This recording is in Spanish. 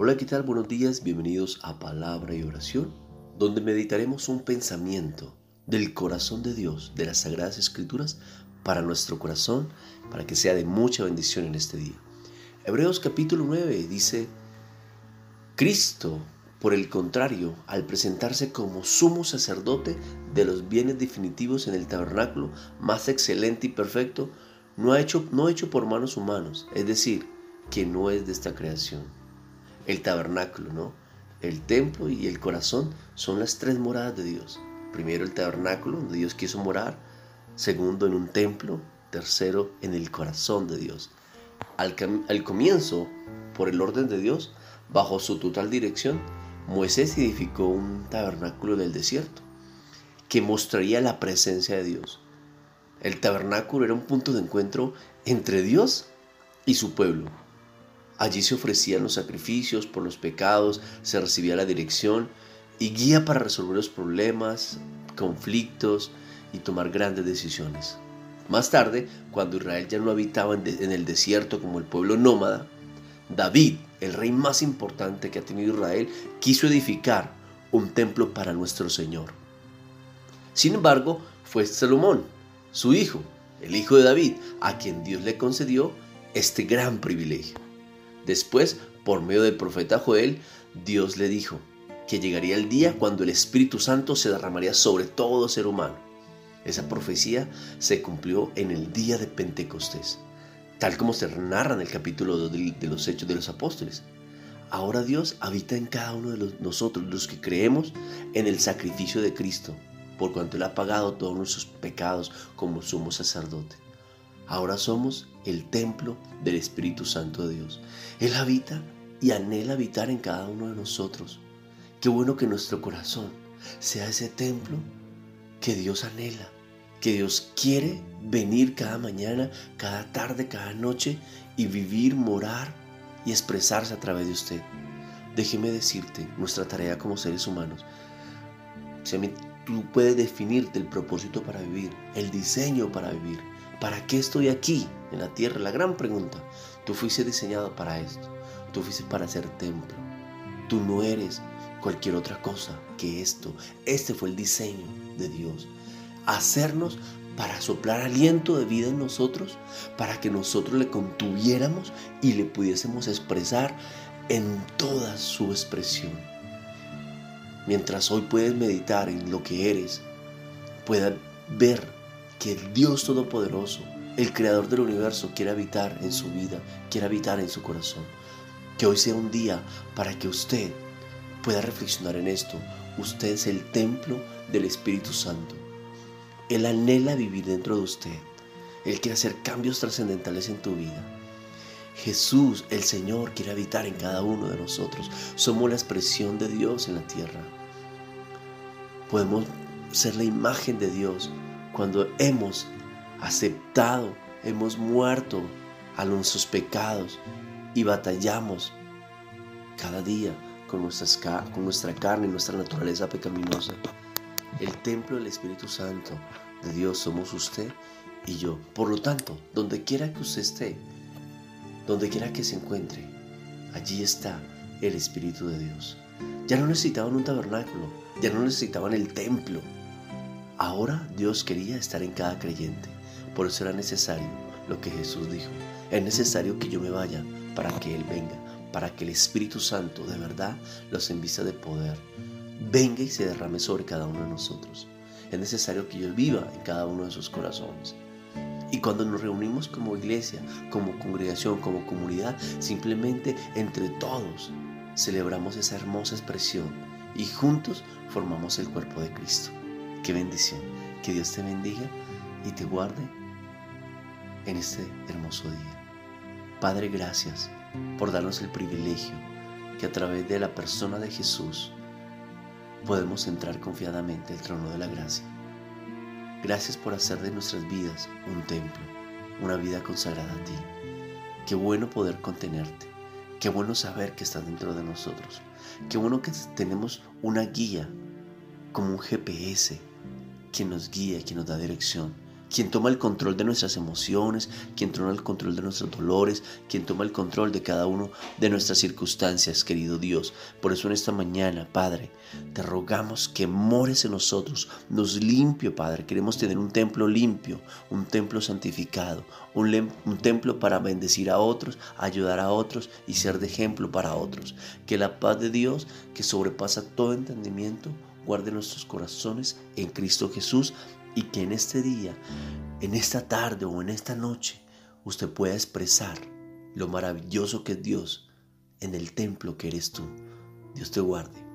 Hola, ¿qué tal? Buenos días, bienvenidos a Palabra y Oración, donde meditaremos un pensamiento del corazón de Dios, de las Sagradas Escrituras, para nuestro corazón, para que sea de mucha bendición en este día. Hebreos capítulo 9 dice, Cristo, por el contrario, al presentarse como sumo sacerdote de los bienes definitivos en el tabernáculo, más excelente y perfecto, no ha hecho, no hecho por manos humanos, es decir, que no es de esta creación el tabernáculo, ¿no? El templo y el corazón son las tres moradas de Dios. Primero el tabernáculo, donde Dios quiso morar. Segundo en un templo. Tercero en el corazón de Dios. Al, al comienzo, por el orden de Dios, bajo su total dirección, Moisés edificó un tabernáculo en el desierto que mostraría la presencia de Dios. El tabernáculo era un punto de encuentro entre Dios y su pueblo. Allí se ofrecían los sacrificios por los pecados, se recibía la dirección y guía para resolver los problemas, conflictos y tomar grandes decisiones. Más tarde, cuando Israel ya no habitaba en, el desierto como el pueblo nómada, David, el rey más importante que ha tenido Israel, quiso edificar un templo para nuestro Señor. Sin embargo, fue Salomón, su hijo, el hijo de David, a quien Dios le concedió este gran privilegio. Después, por medio del profeta Joel, Dios le dijo que llegaría el día cuando el Espíritu Santo se derramaría sobre todo ser humano. Esa profecía se cumplió en el día de Pentecostés, tal como se narra en el capítulo 2 de los Hechos de los Apóstoles. Ahora Dios habita en cada uno de nosotros, los que creemos en el sacrificio de Cristo, por cuanto Él ha pagado todos nuestros pecados como sumo sacerdote. Ahora somos el templo del Espíritu Santo de Dios. Él habita y anhela habitar en cada uno de nosotros. Qué bueno que nuestro corazón sea ese templo que Dios anhela, que Dios quiere venir cada mañana, cada tarde, cada noche y vivir, morar y expresarse a través de usted. Déjeme decirte, nuestra tarea como seres humanos, si tú puedes definirte el propósito para vivir, el diseño para vivir, ¿Para qué estoy aquí en la tierra? La gran pregunta. Tú fuiste diseñado para esto. Tú fuiste para ser templo. Tú no eres cualquier otra cosa que esto. Este fue el diseño de Dios. Hacernos para soplar aliento de vida en nosotros, para que nosotros le contuviéramos y le pudiésemos expresar en toda su expresión. Mientras hoy puedes meditar en lo que eres, puedas ver que el Dios Todopoderoso, el Creador del universo, quiere habitar en su vida, quiere habitar en su corazón. Que hoy sea un día para que usted pueda reflexionar en esto. Usted es el templo del Espíritu Santo. Él anhela vivir dentro de usted. Él quiere hacer cambios trascendentales en tu vida. Jesús, el Señor, quiere habitar en cada uno de nosotros. Somos la expresión de Dios en la tierra. Podemos ser la imagen de Dios cuando hemos aceptado, hemos muerto a nuestros pecados y batallamos cada día con, nuestra carne y nuestra naturaleza pecaminosa. El templo del Espíritu Santo de Dios somos usted y yo. Por lo tanto, donde quiera que usted esté, donde quiera que se encuentre, allí está el Espíritu de Dios. Ya no necesitaban un tabernáculo, ya no necesitaban el templo, Ahora Dios quería estar en cada creyente. Por eso era necesario lo que Jesús dijo. Es necesario que yo me vaya para que Él venga, para que el Espíritu Santo de verdad los envista de poder. Venga y se derrame sobre cada uno de nosotros. Es necesario que yo viva en cada uno de sus corazones. Y cuando nos reunimos como iglesia, como congregación, como comunidad, simplemente entre todos celebramos esa hermosa expresión y juntos formamos el cuerpo de Cristo. Qué bendición. Que Dios te bendiga y te guarde en este hermoso día. Padre, gracias por darnos el privilegio que a través de la persona de Jesús podemos entrar confiadamente al trono de la gracia. Gracias por hacer de nuestras vidas un templo, una vida consagrada a ti. Qué bueno poder contenerte. Qué bueno saber que estás dentro de nosotros. Qué bueno que tenemos una guía como un GPS que nos guía, que nos da dirección quien toma el control de nuestras emociones, quien toma el control de nuestros dolores, quien toma el control de cada uno de nuestras circunstancias, querido Dios. Por eso en esta mañana, Padre, te rogamos que mores en nosotros, nos limpio, Padre. Queremos tener un templo limpio, un templo santificado, un, un templo para bendecir a otros, ayudar a otros y ser de ejemplo para otros. Que la paz de Dios, que sobrepasa todo entendimiento, guarde nuestros corazones en Cristo Jesús y que en este día, en esta tarde o en esta noche, usted pueda expresar lo maravilloso que es Dios en el templo que eres tú. Dios te guarde.